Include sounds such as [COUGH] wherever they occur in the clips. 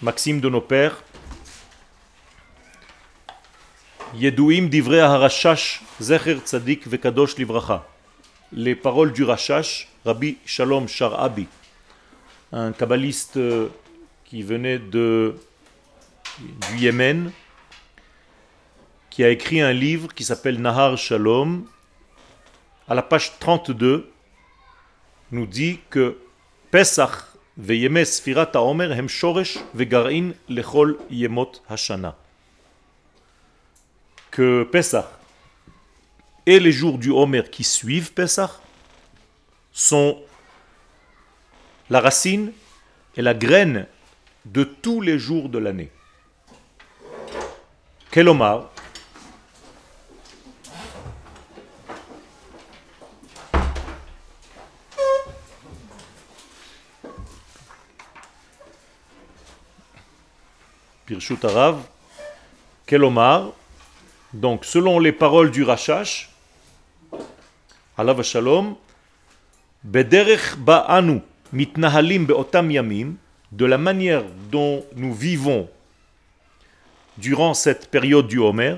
Maxime de nos pères. Les paroles du Rashash, Rabbi Shalom Sharabi, un kabbaliste euh, qui venait de, du Yémen, qui a écrit un livre qui s'appelle Nahar Shalom, à la page 32, nous dit que Pesach וימי ספירת העומר הם שורש וגרעין לכל ימות השנה. Que Pesach et les jours du Homer qui suivent Pesach sont la racine et la graine de tous les jours de l'année. Kelomar, Pirshut Arav, Kelomar, donc selon les paroles du Rachash, Alav Shalom, Bederech Ba'anu mitnahalim be'otam yamim, de la manière dont nous vivons durant cette période du Homer,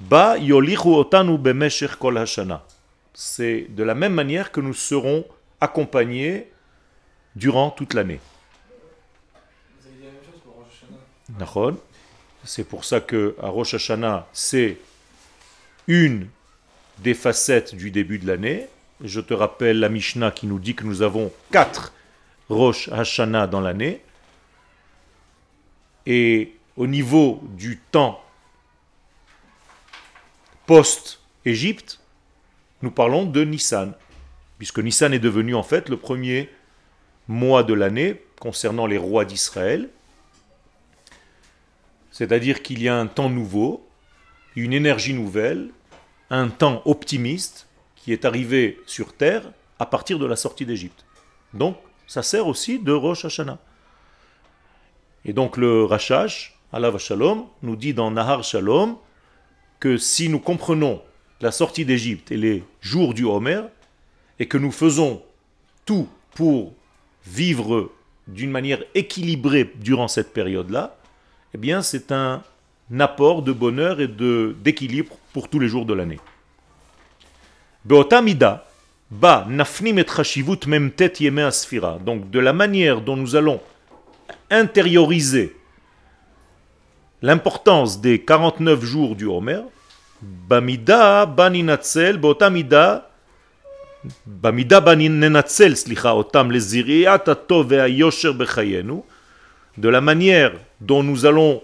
Ba yolichu otanu bemeshech kol hashana. C'est de la même manière que nous serons accompagnés durant toute l'année. C'est pour ça que à Rosh Hashanah, c'est une des facettes du début de l'année. Je te rappelle la Mishnah qui nous dit que nous avons quatre Rosh Hashanah dans l'année. Et au niveau du temps post-Égypte, nous parlons de Nissan, puisque Nissan est devenu en fait le premier mois de l'année concernant les rois d'Israël, c'est-à-dire qu'il y a un temps nouveau, une énergie nouvelle, un temps optimiste qui est arrivé sur terre à partir de la sortie d'Égypte. Donc, ça sert aussi de Rosh Hashanah. Et donc le Rashash, Allah Shalom, nous dit dans Nahar Shalom que si nous comprenons la sortie d'Égypte et les jours du Homer, et que nous faisons tout pour vivre d'une manière équilibrée durant cette période-là, eh bien c'est un apport de bonheur et d'équilibre pour tous les jours de l'année. Ba nafnim et chashivut memtet yeme asfira. Donc de la manière dont nous allons intérioriser l'importance des 49 jours du Homer, bamida baninatzel, beotamida bamida baninatzel, slicha otam leziriat atov ve'ayosher bechayenu, de la manière dont nous allons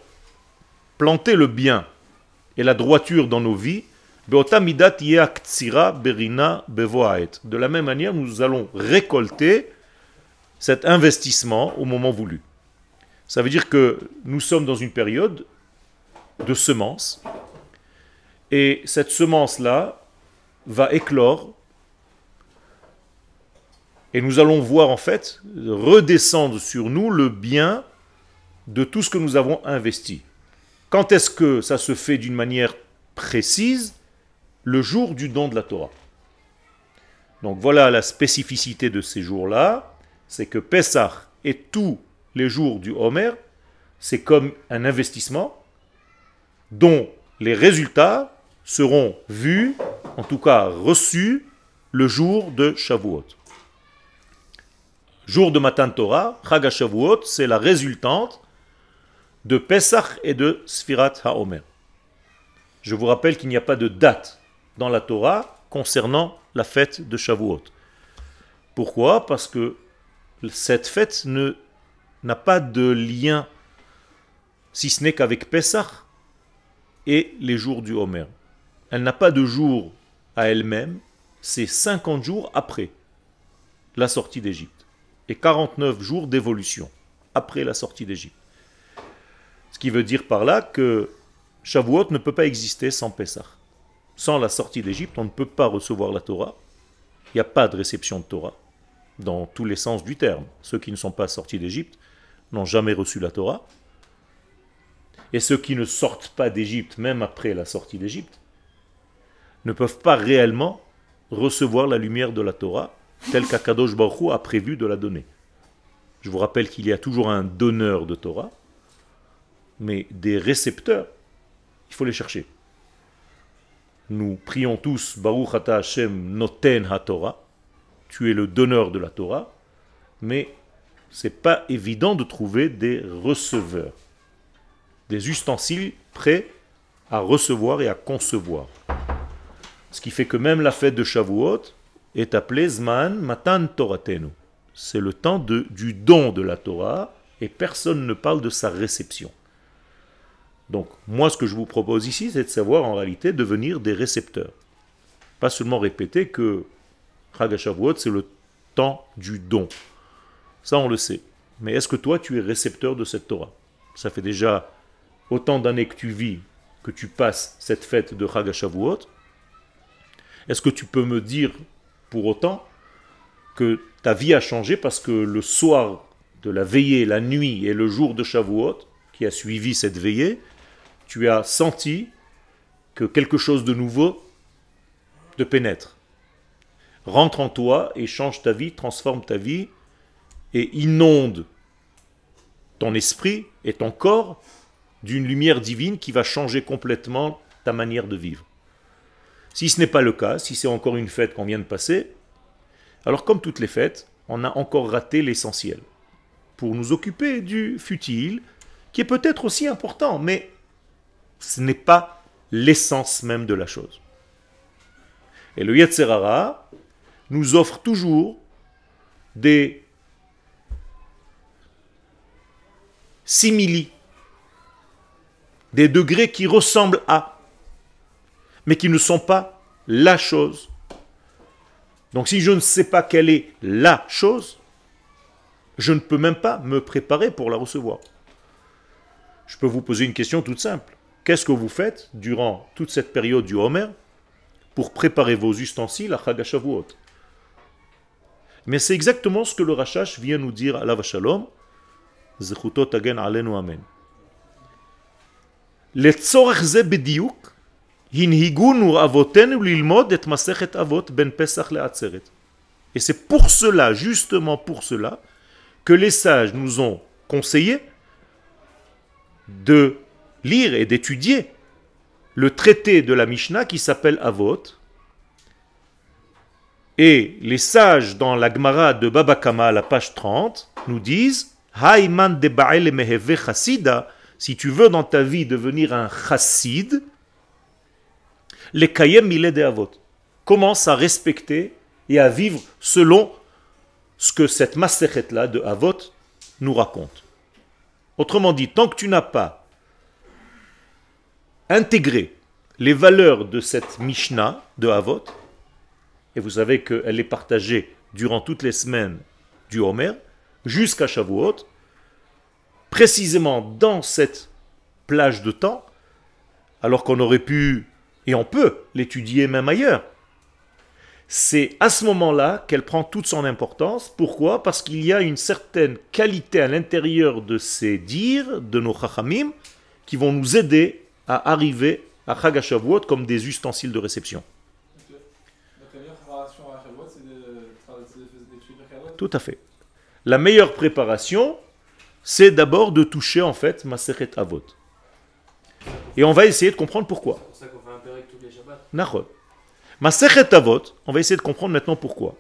planter le bien et la droiture dans nos vies, de la même manière, nous allons récolter cet investissement au moment voulu. Ça veut dire que nous sommes dans une période de semences, et cette semence-là va éclore, et nous allons voir en fait redescendre sur nous le bien de tout ce que nous avons investi. Quand est-ce que ça se fait d'une manière précise? Le jour du don de la Torah. Donc voilà la spécificité de ces jours-là, c'est que Pessah et tous les jours du Homer, c'est comme un investissement dont les résultats seront vus, en tout cas reçus, le jour de Shavuot. Jour de Matan Torah, Chag Shavuot, c'est la résultante de Pesach et de Sfirat HaOmer. Je vous rappelle qu'il n'y a pas de date dans la Torah concernant la fête de Shavuot. Pourquoi? Parce que cette fête n'a pas de lien, si ce n'est qu'avec Pesach et les jours du Homer. Elle n'a pas de jour à elle-même, c'est 50 jours après la sortie d'Égypte et 49 jours d'évolution après la sortie d'Égypte. Qui veut dire par là que Shavuot ne peut pas exister sans Pessah. Sans la sortie d'Égypte, on ne peut pas recevoir la Torah. Il n'y a pas de réception de Torah, dans tous les sens du terme. Ceux qui ne sont pas sortis d'Égypte n'ont jamais reçu la Torah. Et ceux qui ne sortent pas d'Égypte, même après la sortie d'Égypte, ne peuvent pas réellement recevoir la lumière de la Torah telle qu'Akadosh Baruch a prévu de la donner. Je vous rappelle qu'il y a toujours un donneur de Torah, mais des récepteurs, il faut les chercher. Nous prions tous Baruch Ata Hashem Noten HaTorah. Tu es le donneur de la Torah, mais c'est pas évident de trouver des receveurs, des ustensiles prêts à recevoir et à concevoir. Ce qui fait que même la fête de Shavuot est appelée Zman Matan Toratenu. C'est le temps de, du don de la Torah et personne ne parle de sa réception. Donc, moi, ce que je vous propose ici, c'est de savoir en réalité devenir des récepteurs. Pas seulement répéter que Chag c'est le temps du don. Ça, on le sait. Mais est-ce que toi, tu es récepteur de cette Torah? Ça fait déjà autant d'années que tu vis, que tu passes cette fête de Chag Est-ce que tu peux me dire pour autant que ta vie a changé parce que le soir de la veillée, la nuit et le jour de Shavuot, qui a suivi cette veillée, tu as senti que quelque chose de nouveau te pénètre. Rentre en toi et change ta vie, transforme ta vie et inonde ton esprit et ton corps d'une lumière divine qui va changer complètement ta manière de vivre. Si ce n'est pas le cas, si c'est encore une fête qu'on vient de passer, alors comme toutes les fêtes, on a encore raté l'essentiel. Pour nous occuper du futile, qui est peut-être aussi important, mais ce n'est pas l'essence même de la chose. Et le Yetzerara nous offre toujours des simili, des degrés qui ressemblent à, mais qui ne sont pas la chose. Donc si je ne sais pas quelle est la chose, je ne peux même pas me préparer pour la recevoir. Je peux vous poser une question toute simple. Qu'est-ce que vous faites durant toute cette période du Homer pour préparer vos ustensiles à Chagashavuot Mais c'est exactement ce que le Rachash vient nous dire à la Vachalom. Zechutot agen alenu amen. לצורך זה בדיוק הנהיגונו אבותינו ללמוד את מסכת אבות בין פסח לעצרת. Et c'est pour cela, justement pour cela, que les sages nous ont conseillé de lire et d'étudier le traité de la Mishnah qui s'appelle Avot. Et les sages dans la Gemara de Baba Kama à la page 30 nous disent de si tu veux dans ta vie devenir un chassid, les kayem de avot. Commence à respecter et à vivre selon ce que cette maserhet là de avot nous raconte. Autrement dit, tant que tu n'as pas intégrer les valeurs de cette Mishnah de Havot, et vous savez qu'elle est partagée durant toutes les semaines du Homer, jusqu'à Shavuot, précisément dans cette plage de temps, alors qu'on aurait pu, et on peut, l'étudier même ailleurs. C'est à ce moment-là qu'elle prend toute son importance. Pourquoi? Parce qu'il y a une certaine qualité à l'intérieur de ces dires, de nos chachamim, qui vont nous aider à arriver à Chagashavuot comme des ustensiles de réception. Tout à fait. La meilleure préparation, c'est d'abord de toucher en fait Maseret Avot. Et on va essayer de comprendre pourquoi. C'est pour ça qu'on fait Maseret Avot, on va essayer de comprendre maintenant pourquoi.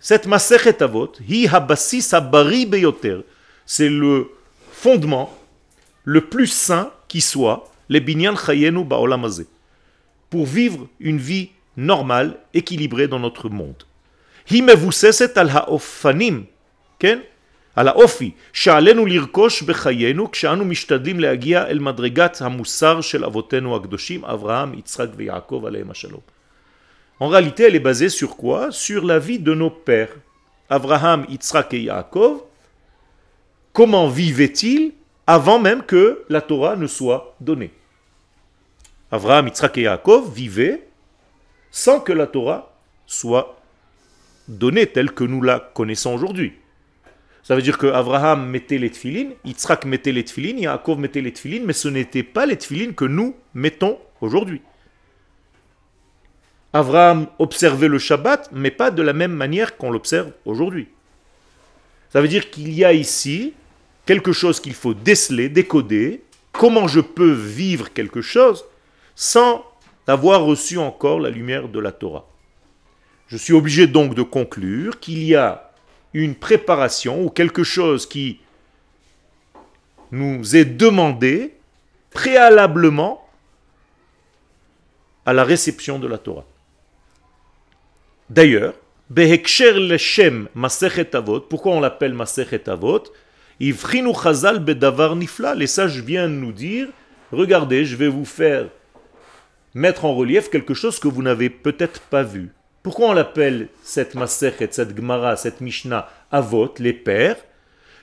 Cette Maseret Avot, hi habasis habari beyoter, c'est le fondement le plus sain qui soit les binyan chayenu ba'olamazé, pour vivre une vie normale, équilibrée dans notre monde. היא מבוססת על האופנים, כן? על האופי שעלינו לרכוש בחיינו כשאנו משתדלים להגיע אל מדרגת המוסר של אבותינו הקדושים אברהם, יצחק ויעקב עליהם השלום. En réalité, elle est basée sur quoi Sur la vie de nos pères. Abraham, Yitzhak et Yaakov. Comment vivaient-ils Avant même que la Torah ne soit donnée. Abraham, Yitzhak et Yaakov vivaient sans que la Torah soit donnée telle que nous la connaissons aujourd'hui. Ça veut dire que Abraham mettait les tefilines, Yitzhak mettait les tefilines, Yaakov mettait les tefilines, mais ce n'était pas les tefilines que nous mettons aujourd'hui. Abraham observait le Shabbat, mais pas de la même manière qu'on l'observe aujourd'hui. Ça veut dire qu'il y a ici quelque chose qu'il faut déceler, décoder, comment je peux vivre quelque chose sans avoir reçu encore la lumière de la Torah? Je suis obligé donc de conclure qu'il y a une préparation ou quelque chose qui nous est demandé préalablement à la réception de la Torah. D'ailleurs, pourquoi on l'appelle Masechet Avot? Chazal Bedavar Nifla, les sages viennent nous dire, regardez, je vais vous faire mettre en relief quelque chose que vous n'avez peut-être pas vu. Pourquoi on l'appelle cette Masechet, cette Gemara, cette Mishnah Avot, les pères?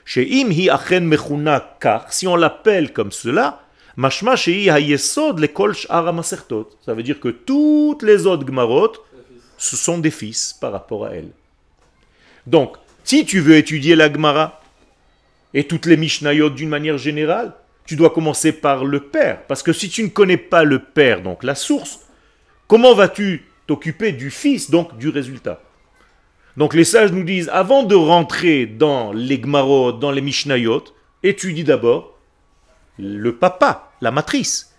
Achen Mechuna Kar, si on l'appelle comme cela, Mashma Shei Hayesod le Kol. Ça veut dire que toutes les autres Gemarot, ce sont des fils par rapport à elle. Donc, si tu veux étudier la Gemara et toutes les Mishnayot d'une manière générale, tu dois commencer par le père. Parce que si tu ne connais pas le père, donc la source, comment vas-tu t'occuper du fils, donc du résultat? Donc les sages nous disent, avant de rentrer dans les Gmarot, dans les Mishnayot, étudie d'abord le papa, la matrice.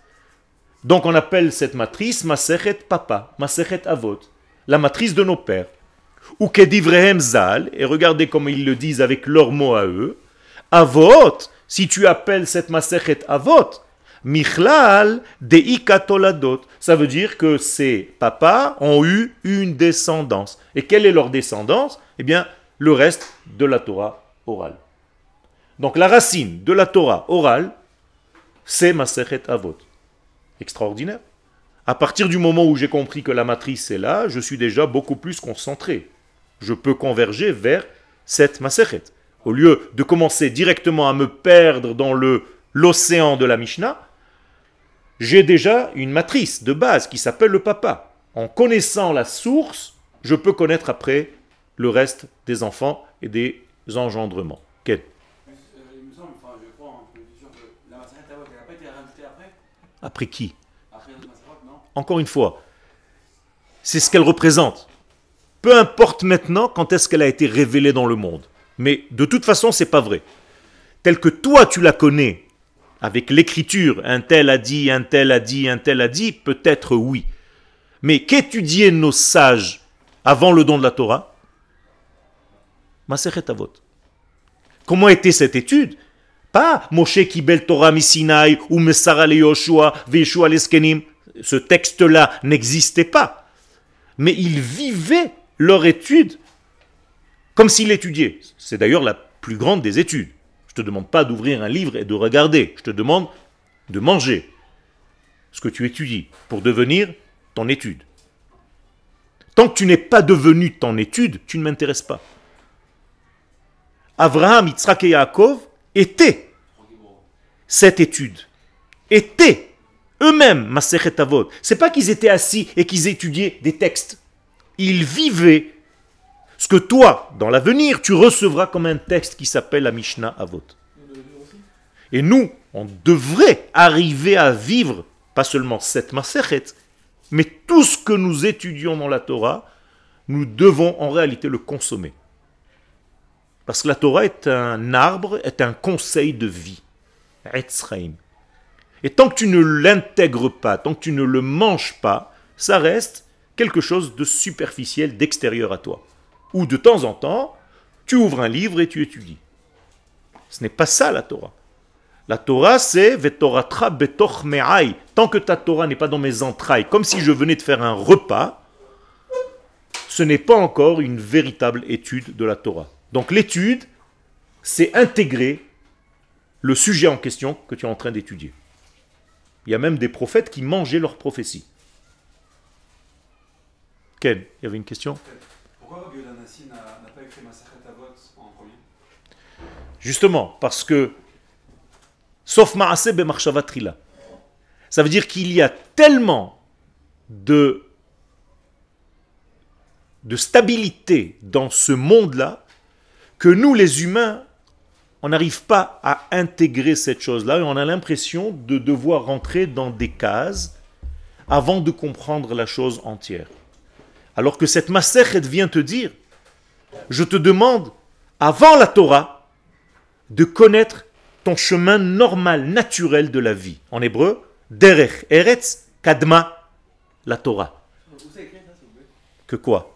Donc on appelle cette matrice Masechet Papa, Masechet Avot la matrice de nos pères. Ou kedivrehem zal, et regardez comment ils le disent avec leurs mots à eux. Avot, si tu appelles cette masechet avot, michlal de ikatoladot. Ça veut dire que ces papas ont eu une descendance. Et quelle est leur descendance? Eh bien, le reste de la Torah orale. Donc la racine de la Torah orale, c'est Masechet Avot. Extraordinaire. À partir du moment où j'ai compris que la matrice est là, je suis déjà beaucoup plus concentré. Je peux converger vers cette Masechet. Au lieu de commencer directement à me perdre dans l'océan de la Mishnah, j'ai déjà une matrice de base qui s'appelle le papa. En connaissant la source, je peux connaître après le reste des enfants et des engendrements. Quel Après qui? Encore une fois, c'est ce qu'elle représente. Peu importe maintenant quand est-ce qu'elle a été révélée dans le monde. Mais de toute façon, c'est pas vrai. Tel que toi tu la connais, avec l'écriture, un tel a dit, un tel a dit, un tel a dit, peut-être oui. Mais qu'étudiaient nos sages avant le don de la Torah? Masechet Avot. Comment était cette étude? Pas Moshe Kibel Torah Misinai ou Mesara le Yoshua, Veshua Leskenim ce texte-là n'existait pas. Mais ils vivaient leur étude comme s'ils l'étudiaient. C'est d'ailleurs la plus grande des études. Je ne te demande pas d'ouvrir un livre et de regarder. Je te demande de manger ce que tu étudies pour devenir ton étude. Tant que tu n'es pas devenu ton étude, tu ne m'intéresses pas. Abraham, Yitzhak et Yaakov étaient cette étude. Étaient eux-mêmes, Masechet Avot. C'est pas qu'ils étaient assis et qu'ils étudiaient des textes. Ils vivaient ce que toi, dans l'avenir, tu recevras comme un texte qui s'appelle la Mishnah Avot. Et nous, on devrait arriver à vivre, pas seulement cette Masechet, mais tout ce que nous étudions dans la Torah, nous devons en réalité le consommer. Parce que la Torah est un arbre, est un conseil de vie. Et tant que tu ne l'intègres pas, tant que tu ne le manges pas, ça reste quelque chose de superficiel, d'extérieur à toi. Ou de temps en temps, tu ouvres un livre et tu étudies. Ce n'est pas ça la Torah. La Torah, c'est Vetoratra betoch me'ai. Tant que ta Torah n'est pas dans mes entrailles, comme si je venais de faire un repas, ce n'est pas encore une véritable étude de la Torah. Donc l'étude, c'est intégrer le sujet en question que tu es en train d'étudier. Il y a même des prophètes qui mangeaient leurs prophéties. Ken, il y avait une question? Justement, parce que, sauf Maaseh Trila, ça veut dire qu'il y a tellement de, stabilité dans ce monde-là que nous, les humains, on n'arrive pas à intégrer cette chose-là et on a l'impression de devoir rentrer dans des cases avant de comprendre la chose entière. Alors que cette Maserhet vient te dire, je te demande, avant la Torah, de connaître ton chemin normal, naturel de la vie. En hébreu, derech, eretz, kadma, la Torah. Que quoi?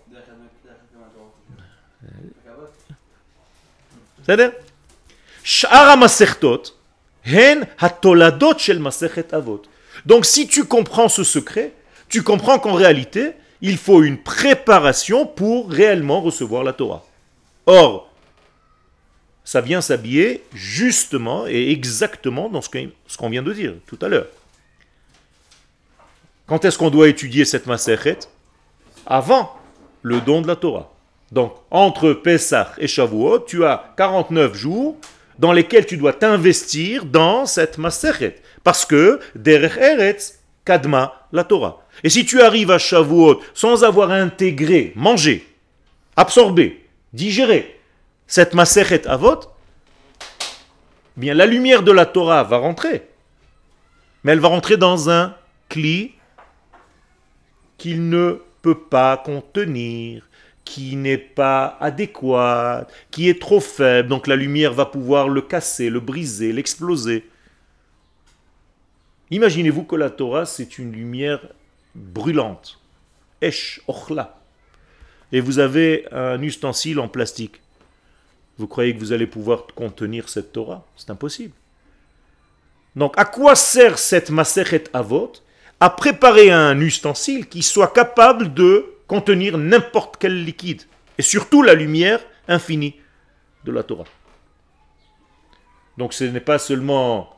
C'est-à-dire Donc si tu comprends ce secret, tu comprends qu'en réalité, il faut une préparation pour réellement recevoir la Torah. Or, ça vient s'habiller justement et exactement dans ce qu'on vient de dire tout à l'heure. Quand est-ce qu'on doit étudier cette Masechet? Avant le don de la Torah. Donc, entre Pessah et Shavuot, tu as 49 jours dans lesquels tu dois t'investir dans cette Masechet. Parce que, Derech Eretz, Kadma, la Torah. Et si tu arrives à Shavuot sans avoir intégré, mangé, absorbé, digéré cette Masechet Avot, bien la lumière de la Torah va rentrer. Mais elle va rentrer dans un cli qu'il ne peut pas contenir, qui n'est pas adéquat, qui est trop faible, donc la lumière va pouvoir le casser, le briser, l'exploser. Imaginez-vous que la Torah, c'est une lumière brûlante. Esh, ochla. Et vous avez un ustensile en plastique. Vous croyez que vous allez pouvoir contenir cette Torah? C'est impossible. Donc, à quoi sert cette Masechet Avot? À préparer un ustensile qui soit capable de contenir n'importe quel liquide. Et surtout la lumière infinie de la Torah. Donc, ce n'est pas seulement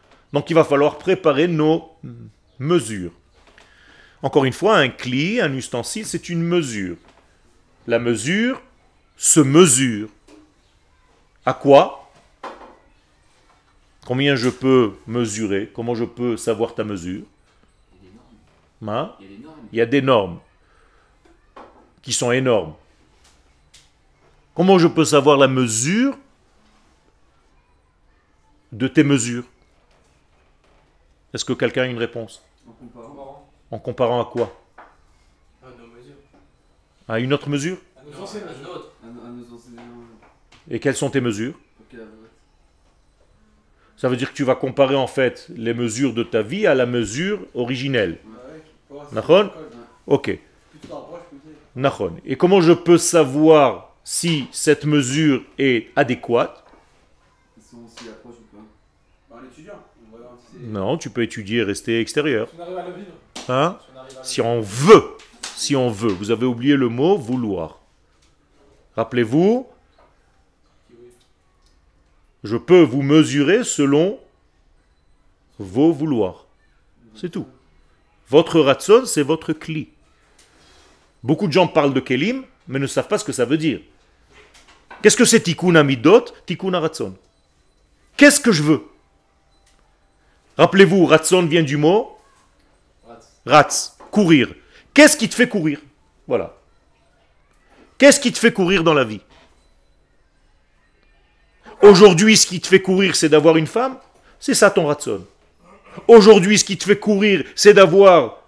Donc il va falloir préparer nos mesures. Encore une fois, un cli, un ustensile, c'est une mesure. La mesure se mesure. À quoi? Combien je peux mesurer? Comment je peux savoir ta mesure? Hein? Il y a des normes qui sont énormes. Comment je peux savoir la mesure de tes mesures? Est-ce que quelqu'un a une réponse En comparant. En comparant à quoi À nos mesures. À une autre mesure À nos Et quelles sont tes mesures Ça veut dire que tu vas comparer en fait les mesures de ta vie à la mesure originelle. Nahon Ok. Nahon. Et comment je peux savoir si cette mesure est adéquate Non, tu peux étudier et rester extérieur. Hein si on veut, si on veut. Vous avez oublié le mot vouloir. Rappelez-vous, je peux vous mesurer selon vos vouloirs. C'est tout. Votre ratson, c'est votre cli. Beaucoup de gens parlent de kelim, mais ne savent pas ce que ça veut dire. Qu'est-ce que c'est tikkun amidot, tikkun ratson? Qu'est-ce que je veux? Rappelez-vous, ratson vient du mot Rats, courir. Qu'est-ce qui te fait courir Voilà. Qu'est-ce qui te fait courir dans la vie Aujourd'hui, ce qui te fait courir, c'est d'avoir une femme C'est ça ton ratson. Aujourd'hui, ce qui te fait courir, c'est d'avoir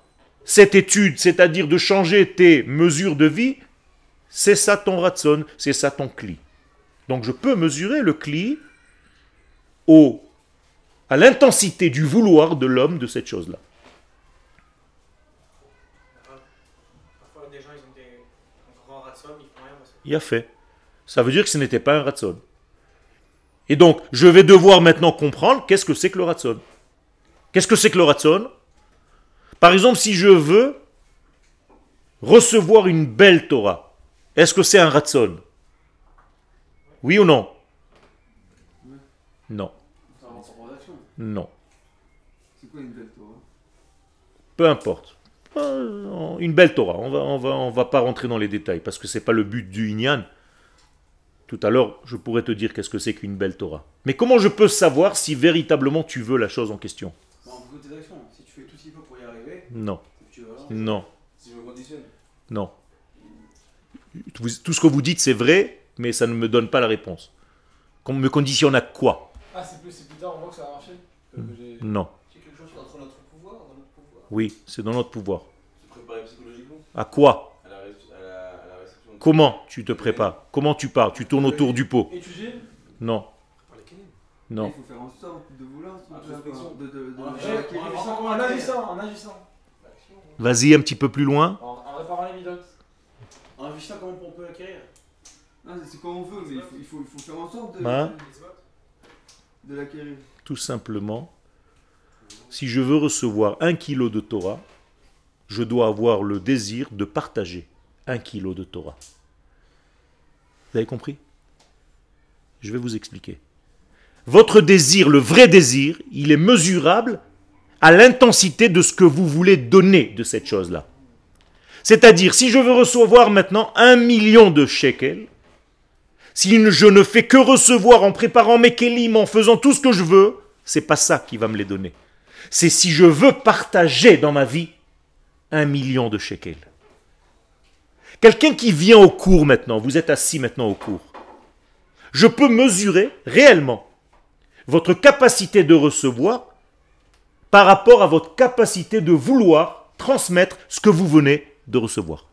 cette étude, c'est-à-dire de changer tes mesures de vie. C'est ça ton ratson, c'est ça ton cli. Donc je peux mesurer le cli au à l'intensité du vouloir de l'homme de cette chose-là. Il a fait. Ça veut dire que ce n'était pas un ratson. Et donc, je vais devoir maintenant comprendre qu'est-ce que c'est que le ratson. Qu'est-ce que c'est que le ratson Par exemple, si je veux recevoir une belle Torah, est-ce que c'est un ratson Oui ou non? Non. Non. C'est quoi une belle Torah? Peu importe. Une belle Torah. On va, on va, on va pas rentrer dans les détails parce que c'est pas le but du Inyan. Tout à l'heure, je pourrais te dire qu'est-ce que c'est qu'une belle Torah. Mais comment je peux savoir si véritablement tu veux la chose en question? Bah, en fonction de tes actions. Si tu fais tout ce qu'il faut pour y arriver, Non, tu veux non, Si je me conditionne? non. Tout ce que vous dites, c'est vrai, mais ça ne me donne pas la réponse. Qu'on me conditionne à quoi? Ah, c'est plus, c'est plus tard, on voit que ça a Non. C'est quelque chose qui est entre notre pouvoir, dans notre pouvoir. Oui, c'est dans notre pouvoir. Se préparer psychologiquement À quoi? À la, ré- à la, à la réception. de- Comment tu te prépares? Comment tu pars? Tu tournes autour du pot Étudier Non, non. Il faut faire en sorte de vouloir se Introspection. de, de, de, En de- agissant, en agissant, en agissant, en agissant. L'action. Vas-y un petit peu plus loin. En, en réparant les midotes. En réfléchissant comment on peut acquérir? Non, c'est- c'est comme on veut, mais il faut, il faut, il faut faire en sorte de, Hein? Tout simplement, si je veux recevoir un kilo de Torah, je dois avoir le désir de partager un kilo de Torah. Vous avez compris? Je vais vous expliquer. Votre désir, le vrai désir, il est mesurable à l'intensité de ce que vous voulez donner de cette chose-là. C'est-à-dire, si je veux recevoir maintenant un million de shekels, si je ne fais que recevoir en préparant mes kelim, en faisant tout ce que je veux, c'est pas ça qui va me les donner. C'est si je veux partager dans ma vie un million de shekels. Quelqu'un qui vient au cours maintenant, vous êtes assis maintenant au cours, je peux mesurer réellement votre capacité de recevoir par rapport à votre capacité de vouloir transmettre ce que vous venez de recevoir.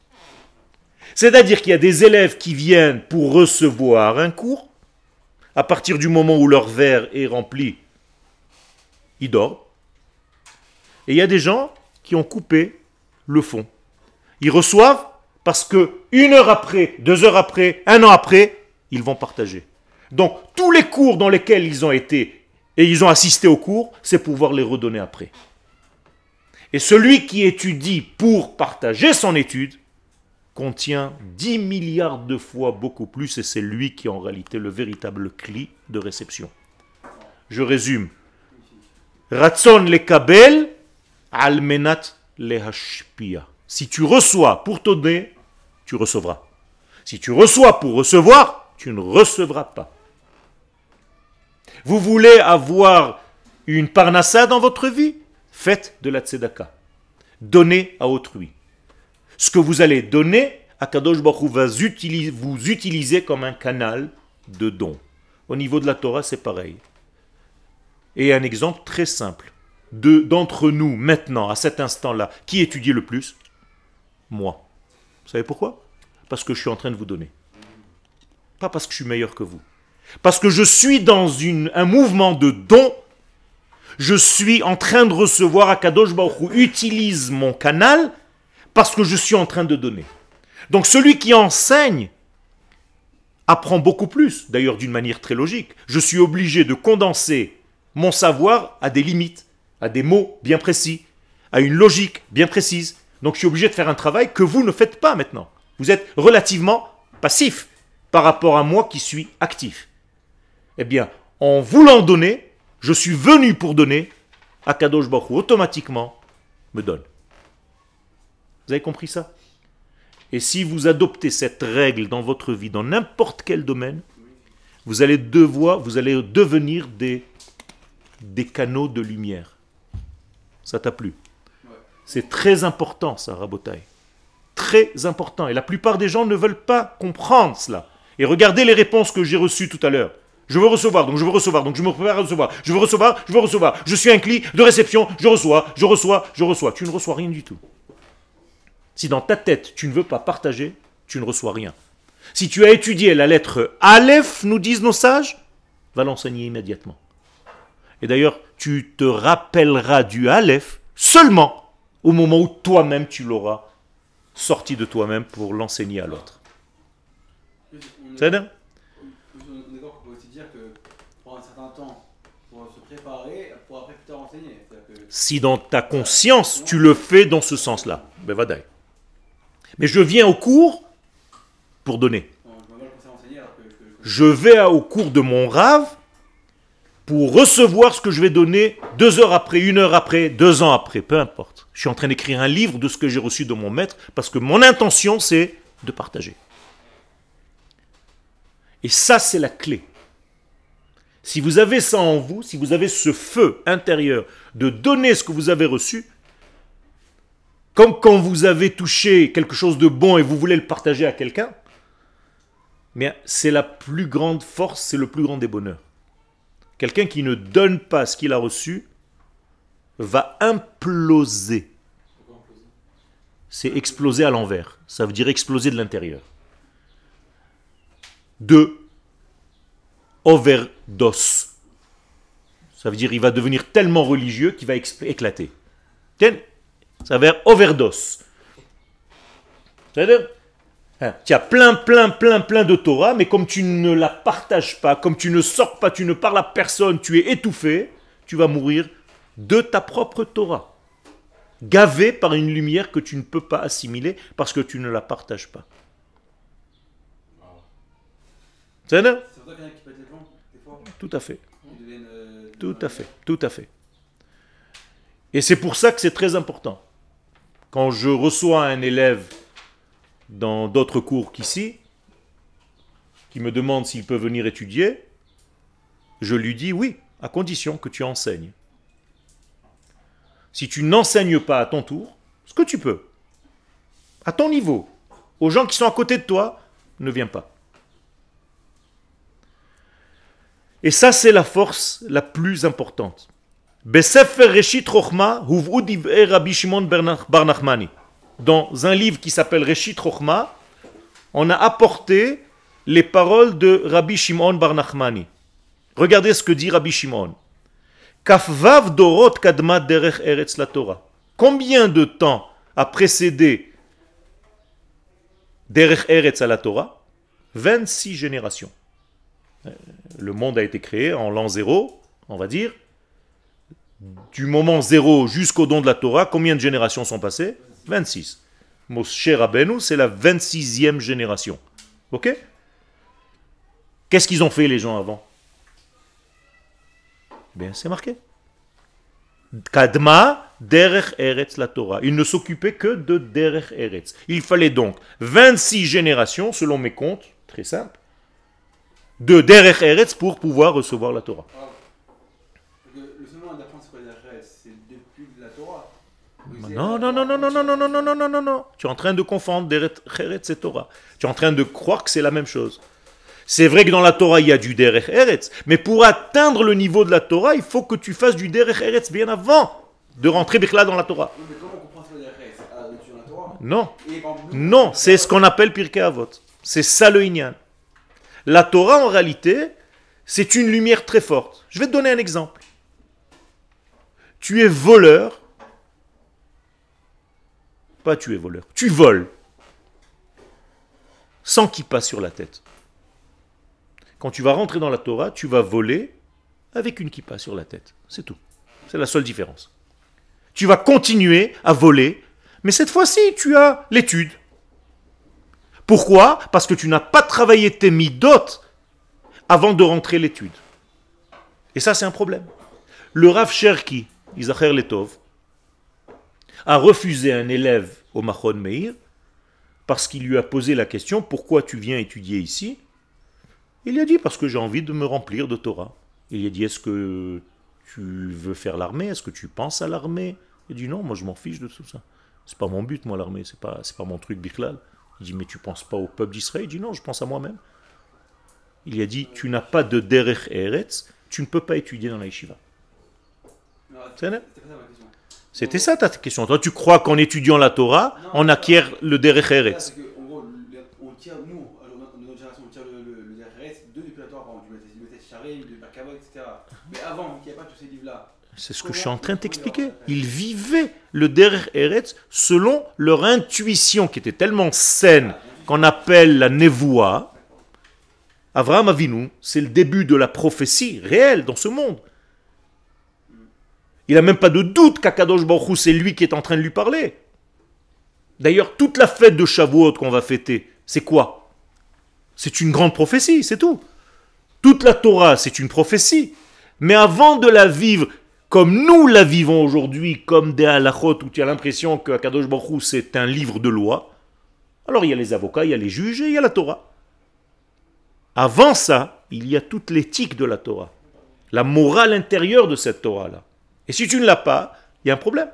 C'est-à-dire qu'il y a des élèves qui viennent pour recevoir un cours. À partir du moment où leur verre est rempli, ils dorment. Et il y a des gens qui ont coupé le fond. Ils reçoivent parce que une heure après, deux heures après, un an après, ils vont partager. Donc tous les cours dans lesquels ils ont été et ils ont assisté au cours, c'est pouvoir les redonner après. Et celui qui étudie pour partager son étude, contient 10 milliards de fois beaucoup plus et c'est lui qui est en réalité le véritable cli de réception. Je résume. Ratson le kabel, almenat le hashpia. Si tu reçois pour te donner, tu recevras. Si tu reçois pour recevoir, tu ne recevras pas. Vous voulez avoir une parnassa dans votre vie? Faites de la tzedaka. Donnez à autrui ce que vous allez donner, Akadosh Baruch va vous utiliser comme un canal de don. Au niveau de la Torah, c'est pareil. Et un exemple très simple. De- D'entre nous, maintenant, à cet instant-là, qui étudie le plus? Moi. Vous savez pourquoi? Parce que je suis en train de vous donner. Pas parce que je suis meilleur que vous. Parce que je suis dans un mouvement de don. Je suis en train de recevoir Akadosh Baruch utilise mon canal parce que je suis en train de donner. Donc celui qui enseigne apprend beaucoup plus, d'ailleurs d'une manière très logique. Je suis obligé de condenser mon savoir à des limites, à des mots bien précis, à une logique bien précise. Donc je suis obligé de faire un travail que vous ne faites pas maintenant. Vous êtes relativement passif par rapport à moi qui suis actif. Eh bien, en voulant donner, je suis venu pour donner, Akadosh Baruch automatiquement me donne. Vous avez compris ça? Et si vous adoptez cette règle dans votre vie, dans n'importe quel domaine, vous allez devoir, vous allez devenir des, des canaux de lumière. Ça t'a plu? C'est très important, ça, Rabotai. Très important. Et la plupart des gens ne veulent pas comprendre cela. Et regardez les réponses que j'ai reçues tout à l'heure. Je veux recevoir, donc je veux recevoir, donc je me prépare à recevoir. Je veux recevoir, je veux recevoir. Je suis un cli de réception, je reçois, je reçois, je reçois. Tu ne reçois rien du tout. Si dans ta tête tu ne veux pas partager, tu ne reçois rien. Si tu as étudié la lettre Aleph, nous disent nos sages, va l'enseigner immédiatement. Et d'ailleurs, tu te rappelleras du Aleph seulement au moment où toi-même tu l'auras sorti de toi-même pour l'enseigner à l'autre. C'est bien On est d'accord qu'on peut aussi dire que pour un certain temps, pour se préparer, pour après plus tard enseigner. C'est-à-dire que Si dans ta conscience tu le fais dans ce sens-là, ben vadaï. Mais je viens au cours pour donner. je vais au cours de mon rave pour recevoir ce que je vais donner deux heures après, une heure après, deux ans après, peu importe. Je suis en train d'écrire un livre de ce que j'ai reçu de mon maître parce que mon intention c'est de partager. Et ça, c'est la clé. Si vous avez ça en vous, si vous avez ce feu intérieur de donner ce que vous avez reçu, comme quand vous avez touché quelque chose de bon et vous voulez le partager à quelqu'un, mais c'est la plus grande force, c'est le plus grand des bonheurs. Quelqu'un qui ne donne pas ce qu'il a reçu va imploser. C'est exploser à l'envers. Ça veut dire exploser de l'intérieur. De overdose. Ça veut dire il va devenir tellement religieux qu'il va éclater. Tiens, ça veut dire overdose. C'est-à-dire, hein, tu as plein, plein, plein, plein de Torah, mais comme tu ne la partages pas, comme tu ne sors pas, tu ne parles à personne, tu es étouffé, tu vas mourir de ta propre Torah. Gavé par une lumière que tu ne peux pas assimiler parce que tu ne la partages pas. C'est Tout à fait. euh, Tout à fait. Tout à fait. Et c'est pour ça que c'est très important. Quand je reçois un élève dans d'autres cours qu'ici, qui me demande s'il peut venir étudier, je lui dis oui, à condition que tu enseignes. Si tu n'enseignes pas à ton tour, ce que tu peux, à ton niveau, aux gens qui sont à côté de toi, ne viens pas. Et ça, c'est la force la plus importante. Dans un livre qui s'appelle Reshit Rochma, on a apporté les paroles de Rabbi Shimon Bar Nachmani. Regardez ce que dit Rabbi Shimon. Kafvav Dorot Kadma Derech Eretz la Torah. Combien de temps a précédé Derech Eretz la Torah? 26 générations. Euh, Le monde a été créé en l'an zéro, on va dire. Du moment zéro jusqu'au don de la Torah, combien de générations sont passées? 26. Moshe Rabbeinu, c'est la 26e génération. Ok? Qu'est-ce qu'ils ont fait les gens avant? Bien, c'est marqué. Kadma derech eretz la Torah. Il ne s'occupait que de derech eretz. Il fallait donc 26 générations, selon mes comptes, très simple, de derech eretz pour pouvoir recevoir la Torah. Ah. Parce que Le seul moyen d'apprendre c'est quoi les RS, c'est depuis la Torah. Oui, c'est- Non, non, non, non, non, non, non, non, non, non, non, non, non. Tu es en train de confondre derech eretz et Torah. Tu es en train de croire que c'est la même chose. C'est vrai que dans la Torah, il y a du derech eretz, mais pour atteindre le niveau de la Torah, il faut que tu fasses du derech eretz bien avant de rentrer Bichla dans la Torah. Mais comment on comprend Ah, dans la Torah Non, non, c'est ce qu'on appelle Pirkei Avot. C'est ça le Inyan. La Torah, en réalité, c'est une lumière très forte. Je vais te donner un exemple. Tu es voleur. Pas tu es voleur. Tu voles. Sans qu'il passe sur la tête. Quand tu vas rentrer dans la Torah, tu vas voler avec une kippa sur la tête. C'est tout. C'est la seule différence. Tu vas continuer à voler, mais cette fois-ci, tu as l'étude. Pourquoi? Parce que tu n'as pas travaillé tes midotes avant de rentrer l'étude. Et ça, c'est un problème. Le Rav Cherki, Isacher Letov, a refusé un élève au Machon Meir parce qu'il lui a posé la question pourquoi tu viens étudier ici? Il lui a dit parce que j'ai envie de me remplir de Torah. Il lui a dit est-ce que tu veux faire l'armée? Est-ce que tu penses à l'armée? Il dit non, moi je m'en fiche de tout ça. C'est pas mon but, moi, l'armée, c'est pas, c'est pas mon truc bichlal. Il dit mais tu penses pas au peuple d'Israël? Il dit non, je pense à moi-même. Il lui a dit tu n'as pas de derech eretz, tu ne peux pas étudier dans la yeshiva. Non, C'était ça ta question. Toi, tu crois qu'en étudiant la Torah, on acquiert le derech eretz on tire, nous, dans notre génération, on tire le, le RS de depuis la Torah, par exemple, du Mathès- Charim, du Merkava, etc. Mais avant, il n'y avait pas tous ces livres-là. C'est ce que je suis en train de t'expliquer. Ils vivaient le derech eretz selon leur intuition qui était tellement saine qu'on appelle la nevoa. Avraham Avinu, c'est le début de la prophétie réelle dans ce monde. Il n'a même pas de doute qu'Akadosh Baruch c'est lui qui est en train de lui parler. D'ailleurs, toute la fête de Shavuot qu'on va fêter, c'est quoi? C'est une grande prophétie, c'est tout. Toute la Torah, c'est une prophétie. Mais avant de la vivre comme nous la vivons aujourd'hui, comme des halachot, où tu as l'impression que Akadosh c'est un livre de loi, alors il y a les avocats, il y a les juges et il y a la Torah. Avant ça, il y a toute l'éthique de la Torah, la morale intérieure de cette Torah-là. Et si tu ne l'as pas, il y a un problème.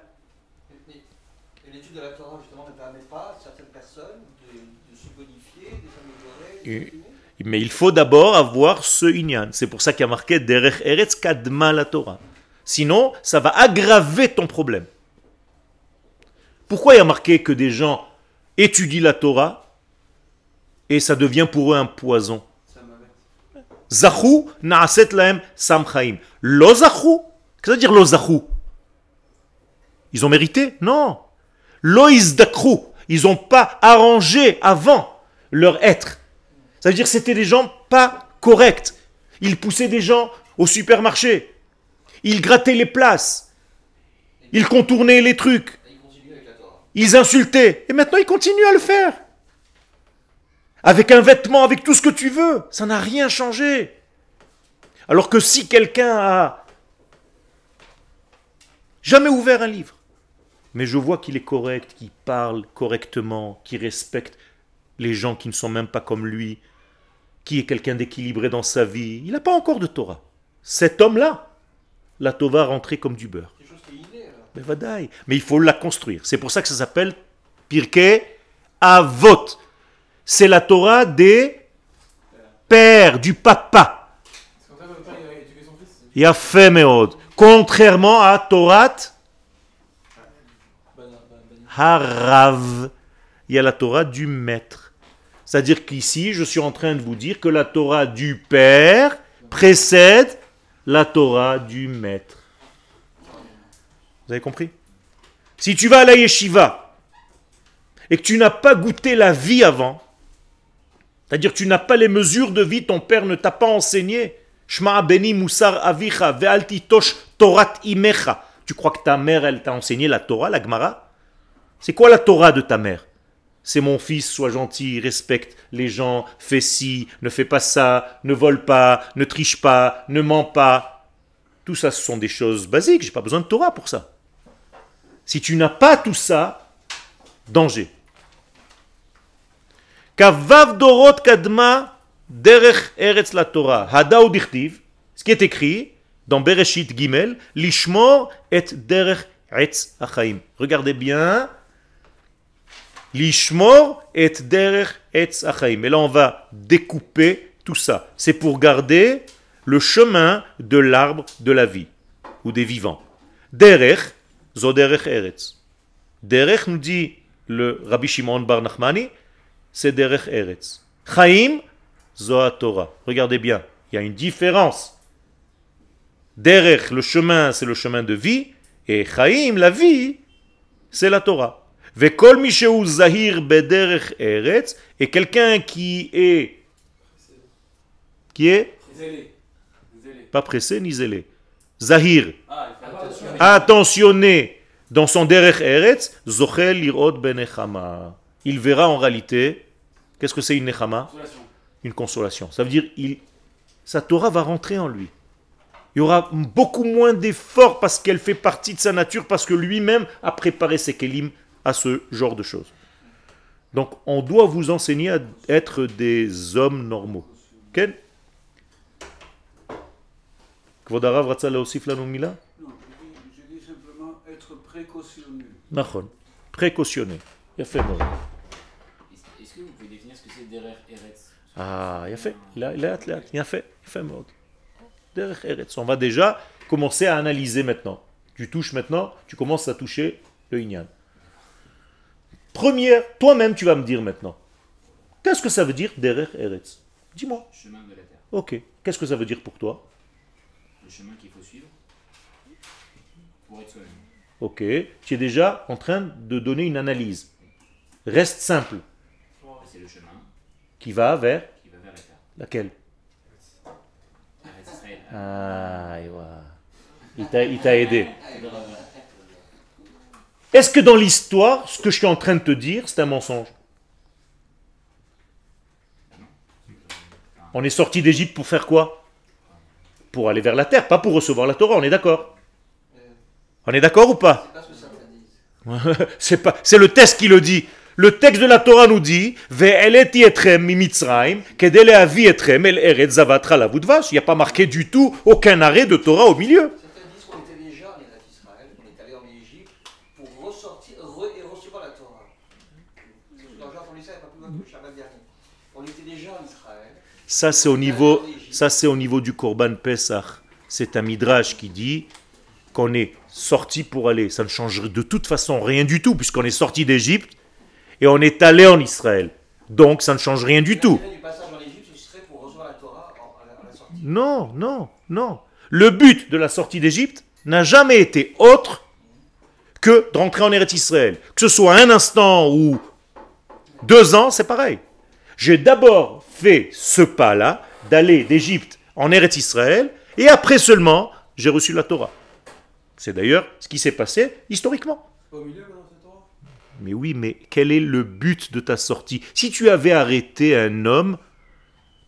Et l'étude de la Torah, justement, ne permet pas à certaines personnes de, de se bonifier, de s'améliorer, de Et- s'optimiser Mais il faut d'abord avoir ce inyan. C'est pour ça qu'il y a marqué Derech Eretz Kadma la Torah. Sinon, ça va aggraver ton problème. Pourquoi il y a marqué que des gens étudient la Torah et ça devient pour eux un poison? Zachou na'aset lahem samchaim. Lo zachou que ça veut dire lo zachou Ils ont mérité Non. Lo izdakru. Ils n'ont pas arrangé avant leur être. Ça veut dire que c'était des gens pas corrects. Ils poussaient des gens au supermarché. Ils grattaient les places. Ils contournaient les trucs. Ils insultaient. Et maintenant, ils continuent à le faire. Avec un vêtement, avec tout ce que tu veux. Ça n'a rien changé. Alors que si quelqu'un a jamais ouvert un livre, mais je vois qu'il est correct, qu'il parle correctement, qu'il respecte les gens qui ne sont même pas comme lui, qui est quelqu'un d'équilibré dans sa vie, il n'a pas encore de Torah. Cet homme-là, la Torah rentrer comme du beurre. Mais. Mais il faut la construire. C'est pour ça que ça s'appelle Pirkei Avot. C'est la Torah des pères, du papa. Il a éduqué Contrairement à Torah Harav. Il y a la Torah du maître. C'est-à-dire qu'ici, je suis en train de vous dire que la Torah du père précède la Torah du maître. Vous avez compris? Si tu vas à la yeshiva et que tu n'as pas goûté la vie avant, c'est-à-dire que tu n'as pas les mesures de vie, ton père ne t'a pas enseigné. Tu crois que ta mère, elle t'a enseigné la Torah, la Gemara? C'est quoi la Torah de ta mère? C'est mon fils, sois gentil, respecte les gens, fais ci, ne fais pas ça, ne vole pas, ne triche pas, ne ment pas. Tout ça, ce sont des choses basiques, j'ai pas besoin de Torah pour ça. Si tu n'as pas tout ça, danger. Kavav dorot kadma derech eretz la Torah. Hada ou dichtiv, ce qui est écrit dans Bereshit Gimel, lishmor et derech etz achaim. Regardez bien. Lishmor et derech etz achaim. Et là, on va découper tout ça. C'est pour garder le chemin de l'arbre de la vie ou des vivants. Derech, zo derech eretz. Derech nous dit le Rabbi Shimon Bar Nachmani, c'est derech eretz. Chaim, zo ha Torah. Regardez bien, il y a une différence. Derech, le chemin, c'est le chemin de vie, et Chaim, la vie, c'est la Torah. Vekol misheu zahir bederech eretz, et quelqu'un qui est, qui est Zélé. Zélé. pas pressé ni zélé, zahir, Ah, attentionné dans son derech eretz, zochel lirot benechama. Il verra en réalité, qu'est-ce que c'est une nechama? une consolation. Ça veut dire il, sa Torah va rentrer en lui. Il y aura beaucoup moins d'efforts parce qu'elle fait partie de sa nature, parce que lui-même a préparé ses kelim à ce genre de choses. Donc on doit vous enseigner à être des hommes normaux. Ken? Kvodarav Ratzala Non, je dis, simplement être précautionné. Précautionné. Il יפה. לאט לאט. יפה. יפה מאוד. דרך ארץ. On va déjà commencer à analyser maintenant. Tu touches maintenant, tu commences à toucher le Inyan. Première, toi-même tu vas me dire maintenant. Qu'est-ce que ça veut dire derech eretz Dis-moi. Chemin de la terre. Ok. Qu'est-ce que ça veut dire pour toi Le chemin qu'il faut suivre pour être soi-même. Ok. Tu es déjà en train de donner une analyse. Reste simple. C'est le chemin Qui va vers laquelle. Ah. Il t'a- il t'a aidé. Est-ce que dans l'histoire, ce que je suis en train de te dire, c'est un mensonge? On est sorti d'Égypte pour faire quoi? Pour aller vers la terre, pas pour recevoir la Torah, on est d'accord? On est d'accord ou. [LAUGHS] C'est pas, c'est le test qui le dit. Le texte de la Torah nous dit Ve'eleti etrem mimitzraim, kedele avi etrem el eret zavatra la vache. Il n'y a pas marqué du tout aucun arrêt de Torah au milieu. Ça, c'est au niveau, ça, c'est au niveau du Korban Pesach. C'est un midrash qui dit qu'on est sorti pour aller. Ça ne changerait de toute façon rien du tout, puisqu'on est sorti d'Égypte et on est allé en Israël. Donc, ça ne change rien du tout. Non, non, non. Le but de la sortie d'Égypte n'a jamais été autre que de rentrer en Eretz Israël. Que ce soit un instant ou deux ans, c'est pareil. J'ai d'abord fait ce pas-là, d'aller d'Égypte en Eretz Israël, et après seulement, j'ai reçu la Torah. C'est d'ailleurs ce qui s'est passé historiquement. Au milieu, Mais oui, mais quel est le but de ta sortie Si tu avais arrêté un homme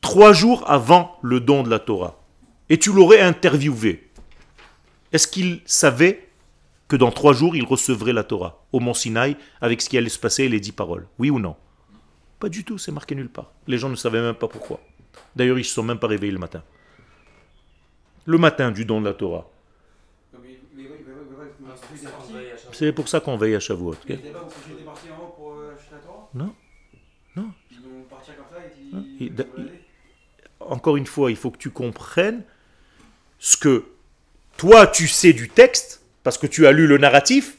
trois jours avant le don de la Torah, et tu l'aurais interviewé, est-ce qu'il savait que dans trois jours, il recevrait la Torah au mont Sinaï avec ce qui allait se passer et les dix paroles Oui ou non Pas du tout, c'est marqué nulle part. Les gens ne savaient même pas pourquoi. D'ailleurs, ils ne se sont même pas réveillés le matin. Le matin du don de la Torah. C'est pour ça qu'on veille à Shavuot. pas pour euh, acheter la Torah Non. Non. Ils vont partir comme ça et ils encore une fois, il faut que tu comprennes ce que toi tu sais du texte, parce que tu as lu le narratif,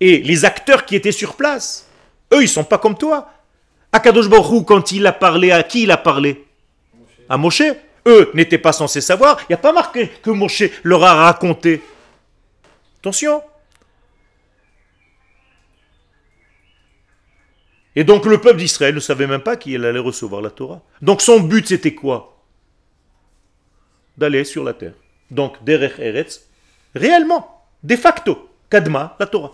et les acteurs qui étaient sur place, eux, ils sont pas comme toi. Akadosh Baruch quand il a parlé, à qui il a parlé? À Moshe. Eux n'étaient pas censés savoir. Il n'y a pas marqué que Moshe leur a raconté. Attention. Et donc le peuple d'Israël ne savait même pas qu'il allait recevoir la Torah. Donc son but c'était quoi? D'aller sur la terre. Donc Derech Eretz, réellement, de facto, Kadma, la Torah.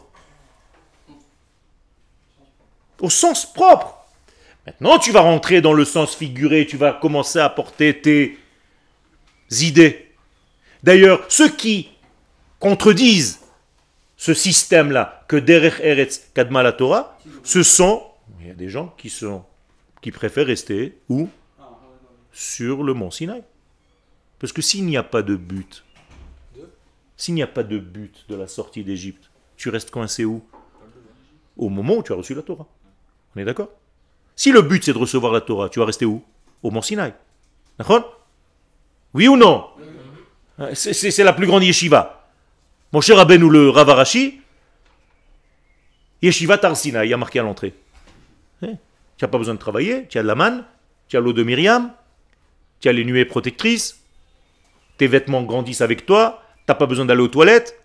Au sens propre. Maintenant tu vas rentrer dans le sens figuré, tu vas commencer à porter tes idées. D'ailleurs, ceux qui contredisent ce système-là, que Derech Eretz, Kadma, la Torah, ce sont il y a des gens qui sont qui préfèrent rester où? Sur le mont Sinaï. Parce que s'il n'y a pas de but, s'il n'y a pas de but de la sortie d'Égypte, tu restes coincé où? Au moment où tu as reçu la Torah. On est d'accord? Si le but c'est de recevoir la Torah, tu vas rester où? Au mont Sinaï. D'accord? Oui ou non? C'est- C'est la plus grande yeshiva. Mon cher Rabbeinu le Ravarashi, Yeshiva Tarsina, il y a marqué à l'entrée. Hein? Tu n'as pas besoin de travailler, tu as de la manne, tu as l'eau de Myriam, tu as les nuées protectrices, tes vêtements grandissent avec toi, tu n'as pas besoin d'aller aux toilettes.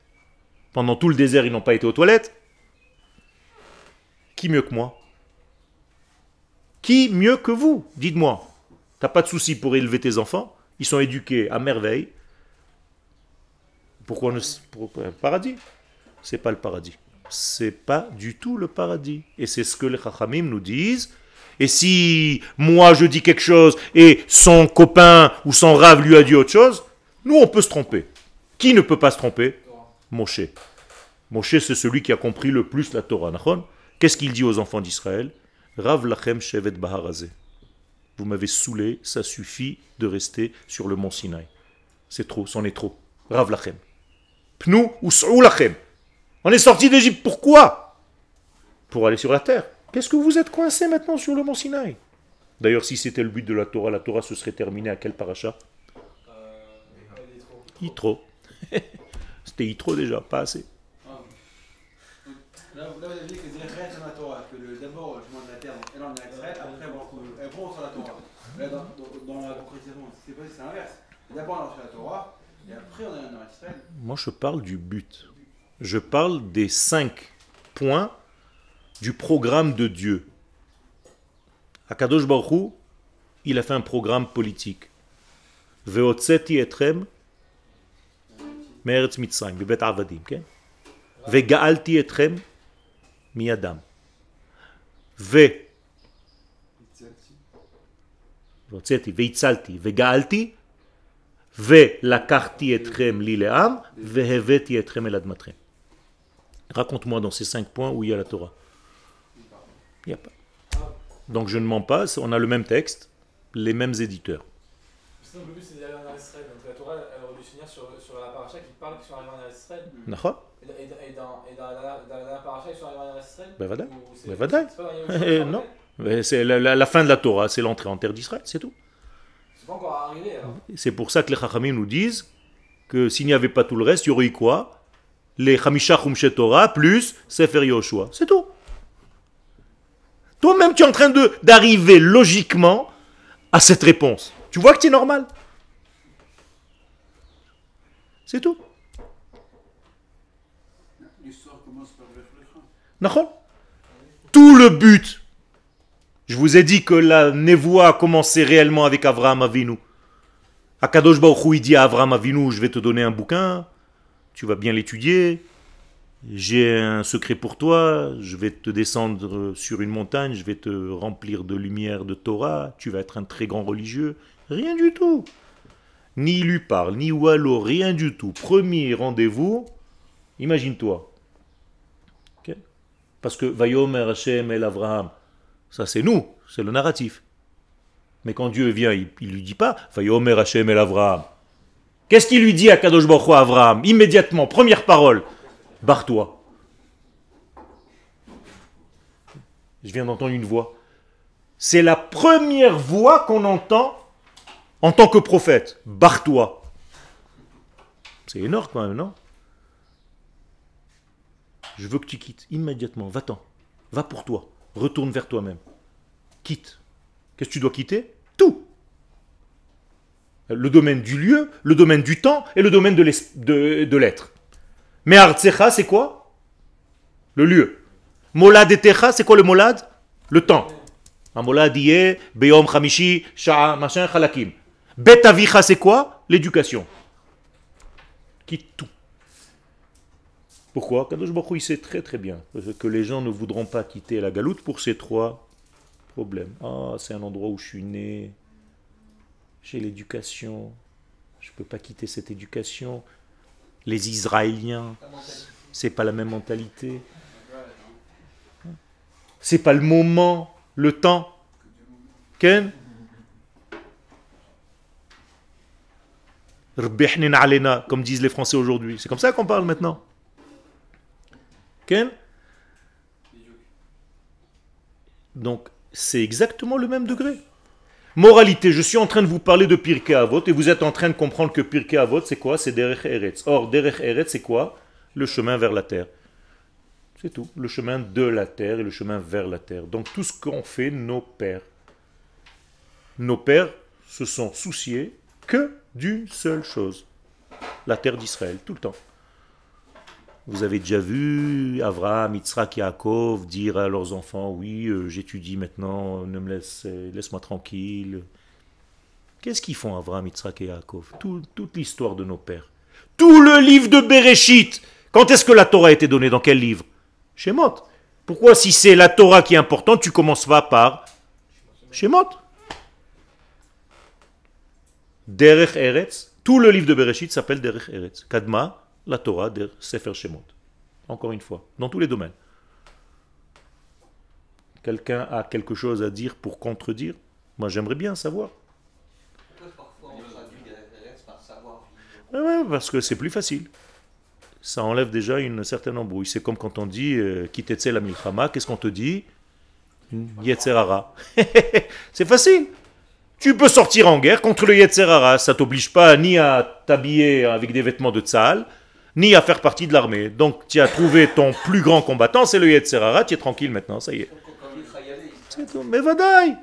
Pendant tout le désert, ils n'ont pas été aux toilettes. Qui mieux que moi? Qui mieux que vous? Dites-moi. T'as pas de souci pour élever tes enfants? Ils sont éduqués à merveille. Pourquoi ne... pour- pour- paradis? C'est pas le paradis. C'est pas du tout le paradis. Et c'est ce que les Chachamim nous disent. Et si moi je dis quelque chose et son copain ou son rave lui a dit autre chose, nous on peut se tromper. Qui ne peut pas se tromper? Moshe. Moshe c'est celui qui a compris le plus la Torah. Qu'est-ce qu'il dit aux enfants d'Israël? Rav lachem shevet baharazé. Vous m'avez saoulé, ça suffit de rester sur le mont Sinaï. C'est trop, c'en est trop. Rav lachem. Pnou ou lachem. On est sorti d'Égypte, pourquoi? Pour aller sur la terre. Qu'est-ce que vous êtes coincé maintenant sur le mont Sinaï? D'ailleurs, si c'était le but de la Torah, la Torah se serait terminée à quel paracha? Yitro. [LAUGHS] C'était Yitro déjà, pas assez. Donc, Là, là, vous avez dit que c'est reste dans la Torah, que le- d'abord je demande la terre, donc elle en est Israël, après bon, elle prend sur la Torah. Là, dans, dans, dans la concrétisation, c'est pas- c'est l'inverse. D'abord on a reçu la Torah, et après on est dans Israël. Moi, je parle du but Je parle des cinq points du programme de Dieu. Akadosh Baruch Hu, il a fait un programme politique. Veotzeti etrem me'eretz Mitzrayim, bebet avadim, כן? וגאלתי אתכם מידם. ו... והוצאתי, והצלתי, וגאלתי, ולקחתי אתכם לי לעם, והבאתי אתכם אל אדמתכם. Raconte-moi dans ces cinq points où il y a la Torah. Il n'y a pas. Donc je ne mens pas, on a le même texte, les mêmes éditeurs. Sinon, le but c'est d'aller en Israël. Donc la Torah, elle aurait dû se finir sur, sur la paracha qui parle qu'ils sont arrivés en Israël. D'accord Et, dans, et dans, la, dans la paracha, ils sont arrivés en Israël Ben c'est- Ben Eh, non. en fait Mais C'est la, la- la fin de la Torah, c'est l'entrée en terre d'Israël, c'est tout. C'est pas encore arrivé alors. C'est pour ça que les Chachamim nous disent que s'il n'y avait pas tout le reste, il y aurait eu quoi? Les Chamisha Chumshe Torah plus Sefer Yoshua. C'est tout. Toi-même, tu es en train de d'arriver logiquement à cette réponse. Tu vois que c'est normal. C'est tout. L'histoire commence par Bethlehem. D'accord Tout le but. Je vous ai dit que la névoie a commencé réellement avec Avraham Avinu. Akadosh Baruch Hu, il dit à Avraham Avinu, je vais te donner un bouquin, tu vas bien l'étudier, j'ai un secret pour toi, je vais te descendre sur une montagne, je vais te remplir de lumière de Torah, tu vas être un très grand religieux. Rien du tout. Ni il lui parle, ni Wallo, rien du tout. Premier rendez-vous, imagine-toi, parce que Vayomer Hashem el Avraham, ça c'est nous, c'est le narratif. Mais quand Dieu vient, il ne lui dit pas Vayomer Hashem el Avraham. Qu'est-ce qu'il lui dit à Kadosh Baruch à Avraham Immédiatement, première parole Barre-toi. Je viens d'entendre une voix. C'est la première voix qu'on entend en tant que prophète. Barre-toi. C'est énorme quand même, non? Je veux que tu quittes immédiatement. Va-t'en. Va pour toi. Retourne vers toi-même. Quitte. Qu'est-ce que tu dois quitter? Tout. Le domaine du lieu, le domaine du temps et le domaine de l'être. Mais Artsecha, c'est quoi? Le lieu. Molad et Techa, c'est quoi le molad? Le temps. Un molad y est, Beyom Chamishi, Sha'a, machin, Chalakim. Bet c'est quoi? L'éducation. Quitte tout. Pourquoi? Kadosh Baruch il sait très très bien que les gens ne voudront pas quitter la galoute pour ces trois problèmes. Ah, c'est un endroit où je suis né, j'ai l'éducation, je ne peux pas quitter cette éducation. Les Israéliens, c'est pas la même mentalité. C'est pas le moment, le temps. Ken? Comme disent les Français aujourd'hui. C'est comme ça qu'on parle maintenant. Ken? Donc, c'est exactement le même degré. Moralité, je suis en train de vous parler de Pirkei Avot et vous êtes en train de comprendre que Pirkei Avot, c'est quoi? C'est Derech Eretz. Or, Derech Eretz, c'est quoi? Le chemin vers la terre. C'est tout. Le chemin de la terre et le chemin vers la terre. Donc, tout ce qu'ont fait nos pères. Nos pères se sont souciés que d'une seule chose la terre d'Israël, tout le temps. Vous avez déjà vu Abraham, Yitzhak, Yaakov dire à leurs enfants Oui, euh, j'étudie maintenant, ne me euh, laisse-moi tranquille. Qu'est-ce qu'ils font, Abraham, Yitzhak et Yaakov? Tout- Toute l'histoire de nos pères. Tout le livre de Bereshit. Quand est-ce que la Torah a été donnée? Dans quel livre? Shemot. Pourquoi, si c'est la Torah qui est importante, tu commences pas par Shemot? Derech Eretz. Tout le livre de Bereshit s'appelle Derech Eretz. Kadma, la Torah, Der Sefer Shemot. Encore une fois, dans tous les domaines. Quelqu'un a quelque chose à dire pour contredire Moi, j'aimerais bien savoir. Ouais, parce que c'est plus facile. Ça enlève déjà une certaine embrouille. C'est comme quand on dit euh, Kitetse la milchama, qu'est-ce qu'on te dit? Yetzerara. [LAUGHS] c'est facile. Tu peux sortir en guerre contre le Yetzerara. Ça t'oblige pas ni à t'habiller avec des vêtements de tzahal, ni à faire partie de l'armée. Donc tu as trouvé ton plus grand combattant, c'est le Yetzerara. Tu es tranquille maintenant, ça y est. C'est tout. Mais vadaï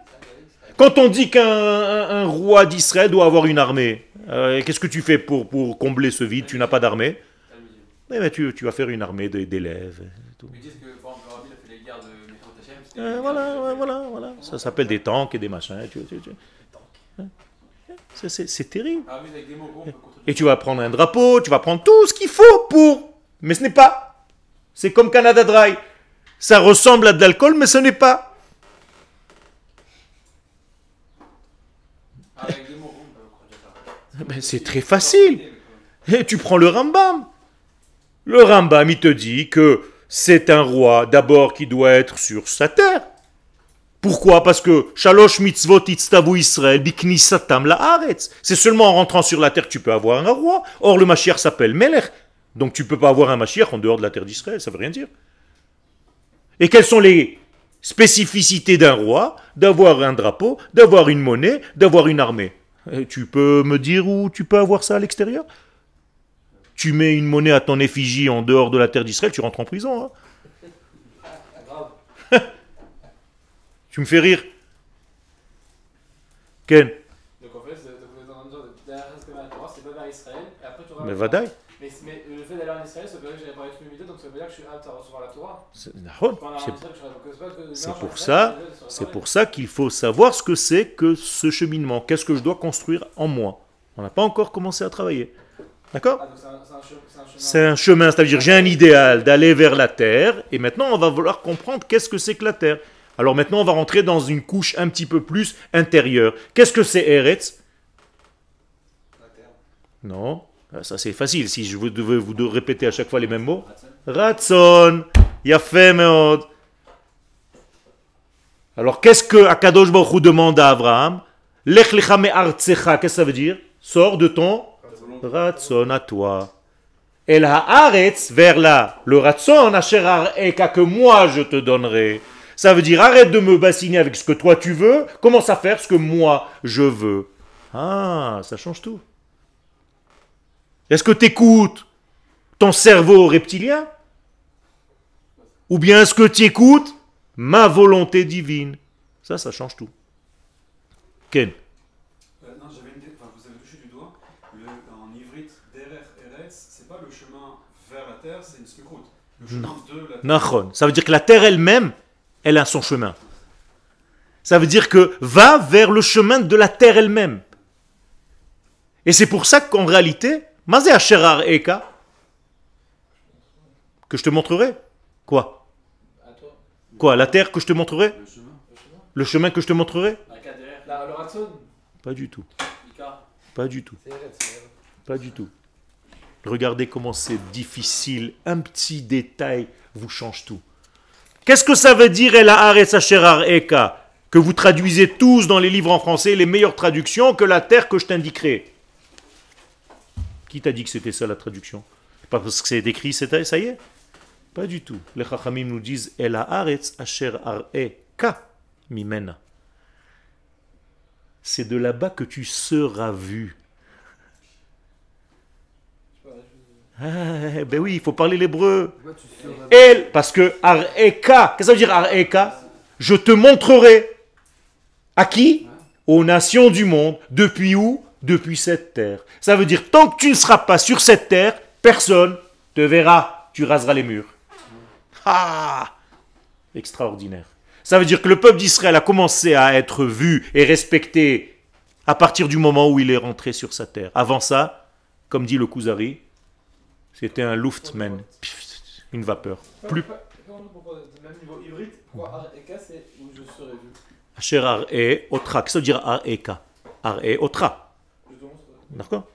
Quand on dit qu'un un- un roi d'Israël doit avoir une armée, euh, qu'est-ce que tu fais pour, pour combler ce vide? Tu n'as pas d'armée? Eh ben, tu, tu vas faire une armée d'élèves. Euh, voilà, voilà, voilà. Ça s'appelle des tanks et des machins. tu- tu- tu- Hein? C'est- terrible. Ah oui, avec des mots, bon, on peut contredire. Et tu vas prendre un drapeau, tu vas prendre tout ce qu'il faut pour. Mais ce n'est pas. C'est comme Canada Dry. Ça ressemble à de l'alcool, mais ce n'est pas. Ah, ça. Ben, c'est très facile. Et tu prends le Rambam. Le Rambam, il te dit que c'est un roi d'abord qui doit être sur sa terre. Pourquoi? Parce que Shalosh mitzvot itztavu Israël biknisatam la'aretz. C'est seulement en rentrant sur la terre que tu peux avoir un roi. Or, le Mashiach s'appelle Melech. Donc tu peux pas avoir un Mashiach en dehors de la terre d'Israël. Ça veut rien dire. Et quelles sont les spécificités d'un roi? D'avoir un drapeau, d'avoir une monnaie, d'avoir une armée. Et tu peux me dire où tu peux avoir ça à l'extérieur? Tu mets une monnaie à ton effigie en dehors de la terre d'Israël, tu rentres en prison. hein. [LAUGHS] [LAUGHS] Tu me fais rire. Ken Donc en fait, c'est- donc vous êtes en train de dire que derrière ce que la Torah, c'est pas vers Israël, et après tu auras Mais Vadaï. Mais, mais le fait d'aller en Israël, ça veut dire que j'ai parlé de mes donc ça veut dire que je suis apte à recevoir la Torah. C'est pour ça- C'est pour ça qu'il faut savoir ce que c'est que ce cheminement. Qu'est-ce que je dois construire en moi? On n'a pas encore commencé à travailler. D'accord? Ah, un, un. C'est un chemin, c'est-à-dire j'ai un idéal d'aller vers la terre, et maintenant on va vouloir comprendre qu'est-ce que c'est que la terre. Alors maintenant on va rentrer dans une couche un petit peu plus intérieure. Qu'est-ce que c'est Eretz? Non, Ah, ça c'est facile. Si je devais vous de répéter à chaque fois les mêmes mots. Ratson, Yafé Meod. Alors qu'est-ce que Akadosh Baruch Hu demande à Abraham? Lech qu'est-ce que ça veut dire? Sors de ton Ratson à toi. El haaretz, vers là, le ratson, asher que moi je te donnerai. Ça veut dire arrête de me bassiner avec ce que toi tu veux, commence à faire ce que moi je veux. Ah, ça change tout. Est-ce que tu écoutes ton cerveau reptilien? Ou bien est-ce que tu écoutes ma volonté divine? Ça, ça change tout. Ken Euh, non, j'avais une enfin, vous avez touché du doigt, le, en ivrite, Derer Eretz, c'est pas le chemin vers la terre, c'est une. Le chemin de la terre. Ça veut dire que la terre elle-même, elle a son chemin. Ça veut dire que va vers le chemin de la terre elle-même. Et c'est pour ça qu'en réalité, Mazé Asherar Eka, que je te montrerai. Quoi? Quoi La terre que je te montrerai? Le chemin. Que je te montrerai? Pas du tout. Pas du tout. Pas du tout. Regardez comment c'est difficile. Un petit détail vous change tout. Qu'est-ce que ça veut dire El Haaretz Asherar Eka Que vous traduisez tous dans les livres en français les meilleures traductions que la terre que je t'indiquerai? Qui t'a dit que c'était ça la traduction? Pas parce que c'est écrit, c'est ça y est? Pas du tout. Les Chachamim nous disent El Haaretz Asher Eka Mimena. C'est de là-bas que tu seras vu. Je sais pas, je- Ah, ben oui, il faut parler l'hébreu. El, parce que Areka, qu'est-ce que ça veut dire Areka? Je te montrerai. À qui? Aux nations du monde. Depuis où? Depuis cette terre. Ça veut dire, tant que tu ne seras pas sur cette terre, personne te verra. Tu raseras les murs. Ah Extraordinaire. Ça veut dire que le peuple d'Israël a commencé à être vu et respecté à partir du moment où il est rentré sur sa terre. Avant ça, comme dit le Kuzari, c'était un Luftman, une vapeur. Plus Asher Ar-E Otra. Qu'est-ce que ça veut dire Ar-Eka Ar-E Otra. D'accord?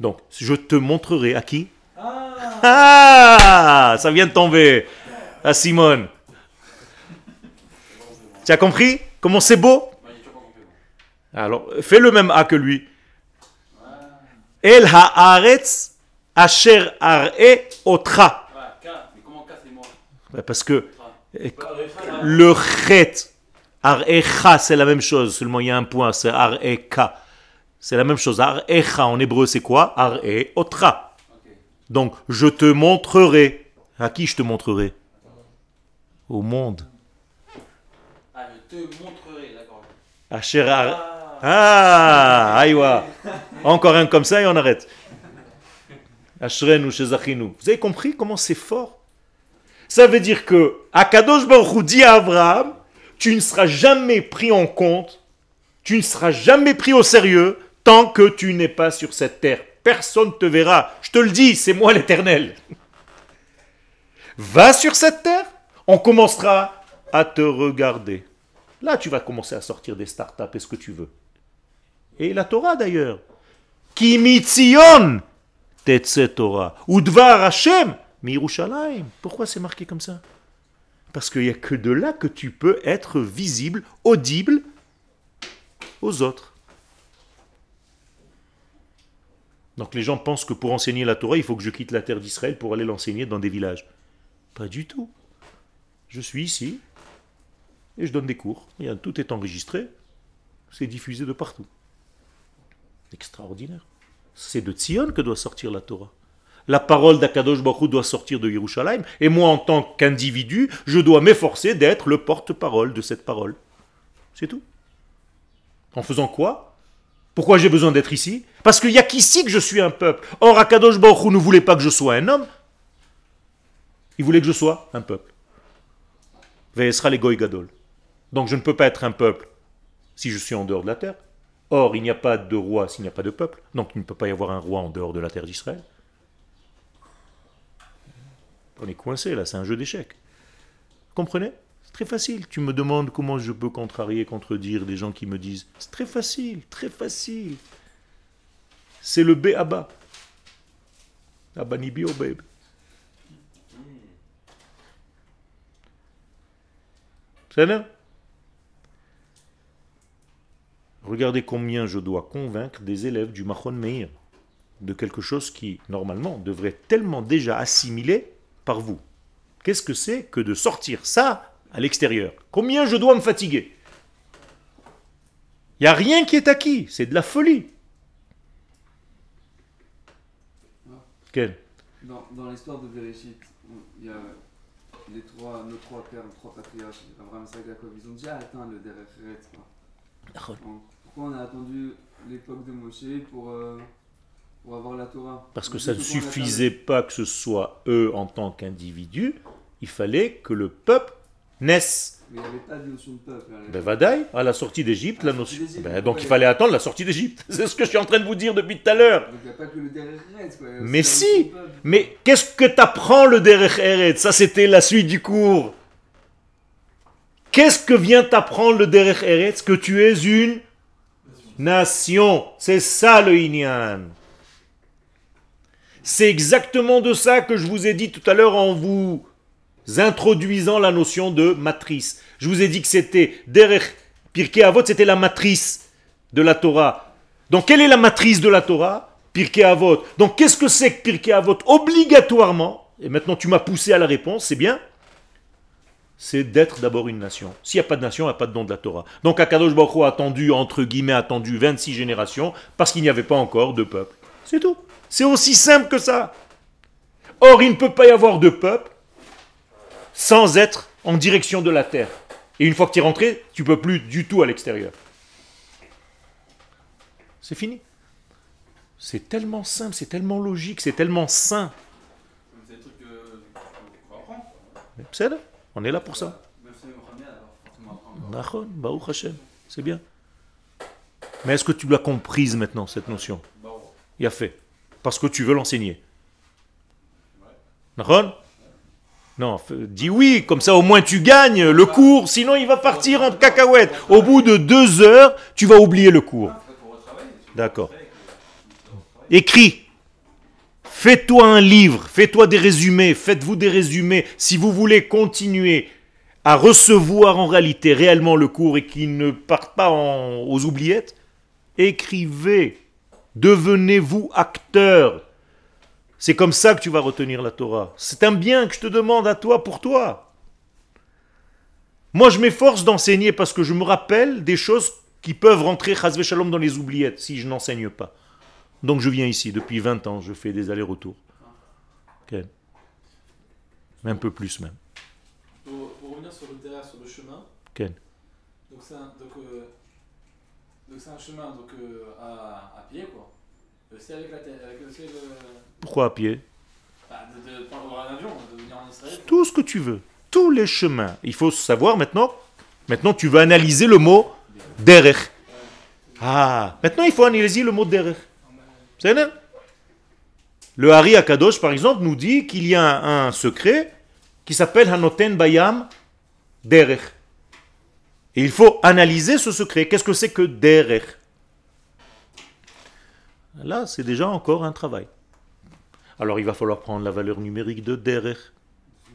Donc, je te montrerai à qui? Ah Ah Ça vient de tomber à Simone. Tu as compris? Comment c'est beau? Alors, fais le même A que lui. El haaretz asher Ar-E Otra. Parce que le chet, Ar-Echa, c'est la même chose, seulement il y a un point, c'est Ar-Eka. C'est la même chose. Ar-Echa en hébreu, c'est quoi? Ar-E Otra. Donc, je te montrerai. À qui je te montrerai? Au monde. Ah, je te montrerai, d'accord. Ah, Ah, aïwa. Encore un comme ça et on arrête. Ashrenu shezachinu. Vous avez compris comment c'est fort? Ça veut dire que Akadosh Baruch dit à Abraham, tu ne seras jamais pris en compte, tu ne seras jamais pris au sérieux tant que tu n'es pas sur cette terre. Personne ne te verra. Je te le dis, c'est moi l'Éternel. Va sur cette terre, on commencera à te regarder. Là, tu vas commencer à sortir des startups et ce que tu veux. Et la Torah d'ailleurs. Ki mitzion tetse Torah. Ou dvar Hashem mirushalayim. Pourquoi c'est marqué comme ça? Parce qu'il n'y a que de là que tu peux être visible, audible aux autres. Donc les gens pensent que pour enseigner la Torah, il faut que je quitte la terre d'Israël pour aller l'enseigner dans des villages. Pas du tout. Je suis ici et je donne des cours. Tout est enregistré, c'est diffusé de partout. Extraordinaire. C'est de Tzion que doit sortir la Torah. La parole d'Akadosh Baruch doit sortir de Yerushalayim, et moi, en tant qu'individu, je dois m'efforcer d'être le porte-parole de cette parole. C'est tout. En faisant quoi? Pourquoi j'ai besoin d'être ici? Parce qu'il n'y a qu'ici que je suis un peuple. Or, Akadosh Baruch ne voulait pas que je sois un homme. Il voulait que je sois un peuple. Ve'esra les gadol. Donc je ne peux pas être un peuple si je suis en dehors de la terre. Or, il n'y a pas de roi s'il n'y a pas de peuple. Donc il ne peut pas y avoir un roi en dehors de la terre d'Israël. On est coincé là, c'est un jeu d'échecs. Comprenez? C'est très facile. Tu me demandes comment je peux contrarier, contredire des gens qui me disent. C'est très facile, très facile. C'est le B à bas. Abanibi au babe. C'est là Regardez combien je dois convaincre des élèves du Mahon Meir de quelque chose qui, normalement, devrait tellement déjà assimiler par vous. Qu'est-ce que c'est que de sortir ça à l'extérieur? Combien je dois me fatiguer? Il n'y a rien qui est acquis, c'est de la folie. Quel? Dans, dans l'histoire de Bereshit, il y a les trois, nos trois pères, nos trois patriarches, Abraham, Isaac, Jacob, ils ont déjà atteint le Derech Eretz, Pourquoi on a attendu l'époque de Moshe pour, euh, pour avoir la Torah Parce que ça ne suffisait pas que ce soit eux en tant qu'individus, il fallait que le peuple naisse. Mais il n'y avait pas de notion de peuple. à l'époque. Ben Vadaï, à la sortie d'Égypte, la notion. Ben, donc il fallait attendre la sortie d'Égypte. [LAUGHS] C'est ce que je suis en train de vous dire depuis tout à l'heure. Donc il n'y a pas que le Derech Eretz, quoi. il y a aussi Mais si. Mais qu'est-ce que t'apprends le Derech Eretz? Ça, c'était la suite du cours. Qu'est-ce que vient t'apprendre le Derech Eretz? Que tu es une nation. C'est ça le Inyan. C'est exactement de ça que je vous ai dit tout à l'heure en vous introduisant la notion de matrice. Je vous ai dit que c'était Derech Pirkei Avot, c'était la matrice de la Torah. Donc quelle est la matrice de la Torah? Pirkei Avot. Donc qu'est-ce que c'est que Pirkei Avot Obligatoirement, et maintenant tu m'as poussé à la réponse, c'est bien c'est d'être d'abord une nation. S'il n'y a pas de nation, il n'y a pas de don de la Torah. Donc Akadosh Baruch Hu a attendu, entre guillemets, attendu 26 générations, parce qu'il n'y avait pas encore de peuple. C'est tout. C'est aussi simple que ça. Or, il ne peut pas y avoir de peuple sans être en direction de la terre. Et une fois que tu es rentré, tu peux plus du tout à l'extérieur. C'est fini. C'est tellement simple, c'est tellement logique, c'est tellement sain. C'est là, on est là pour ça. C'est bien. Mais est-ce que tu l'as comprise maintenant, cette notion? Il a fait. Parce que tu veux l'enseigner. Non, dis oui, comme ça au moins tu gagnes le cours, sinon il va partir en cacahuète. Au bout de deux heures, tu vas oublier le cours. D'accord. Écris. Fais-toi un livre, fais-toi des résumés, faites-vous des résumés. Si vous voulez continuer à recevoir en réalité réellement le cours et qu'il ne parte pas aux oubliettes, écrivez. Devenez-vous acteur. C'est comme ça que tu vas retenir la Torah. C'est un bien que je te demande à toi pour toi. Moi, je m'efforce d'enseigner parce que je me rappelle des choses qui peuvent rentrer shalom dans les oubliettes si je n'enseigne pas. Donc je viens ici depuis 20 ans, je fais des allers-retours. Ok. Un peu plus même. Pour, pour revenir sur le derrière, sur le chemin. Ken. Donc c'est un, euh, un chemin donc, euh, à, à pied quoi. Euh, C'est avec la avec le, Pourquoi à pied? bah, de, de prendre un avion, de venir en Israël. Tout ce que tu veux. Tous les chemins. Il faut savoir maintenant. Maintenant, tu vas analyser le mot derech. Ah, maintenant il faut analyser le mot derech. Le Hari Akadosh, par exemple, nous dit qu'il y a un, secret qui s'appelle Hanoten Bayam Derech. Et il faut analyser ce secret. Qu'est-ce que c'est que Derech? Là, c'est déjà encore un travail. Alors, il va falloir prendre la valeur numérique de Derech.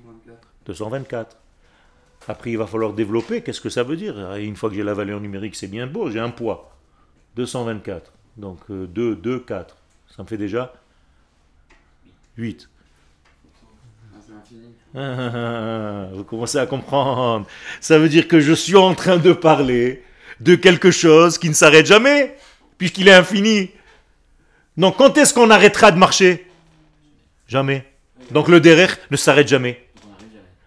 24. 224. Après, il va falloir développer. Qu'est-ce que ça veut dire? Une fois que j'ai la valeur numérique, c'est bien beau. J'ai un poids. 224. Donc euh, 2, 2, 4. Ça me fait déjà 8. Ah, Vous commencez à comprendre. Ça veut dire que je suis en train de parler de quelque chose qui ne s'arrête jamais, puisqu'il est infini. Donc quand est-ce qu'on arrêtera de marcher? Jamais. Donc le derrière ne s'arrête jamais.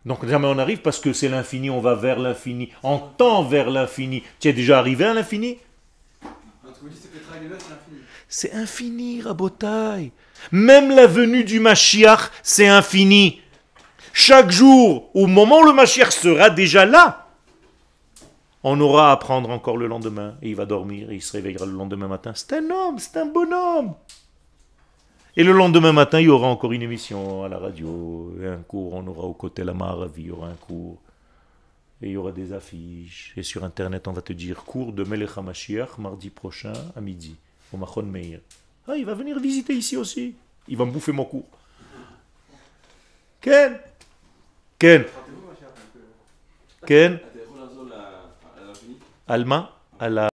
Donc jamais on arrive parce que c'est l'infini, on va vers l'infini, on tend vers l'infini. Tu es déjà arrivé à l'infini? C'est infini, Rabotai. Même la venue du Mashiach, c'est infini. Chaque jour, au moment où le Mashiach sera déjà là, on aura à apprendre encore le lendemain. Et il va dormir, il se réveillera le lendemain matin. C'est un homme, c'est un bonhomme. Et le lendemain matin, il y aura encore une émission à la radio, un cours, on aura au côté la Maravi, il y aura un cours et il y aura des affiches. Et sur Internet, on va te dire cours de Melech HaMashiach mardi prochain à midi au Machon Meir. Ah, il va venir visiter ici aussi. Il va me bouffer mon cours. Ken Ken Ken Alma à.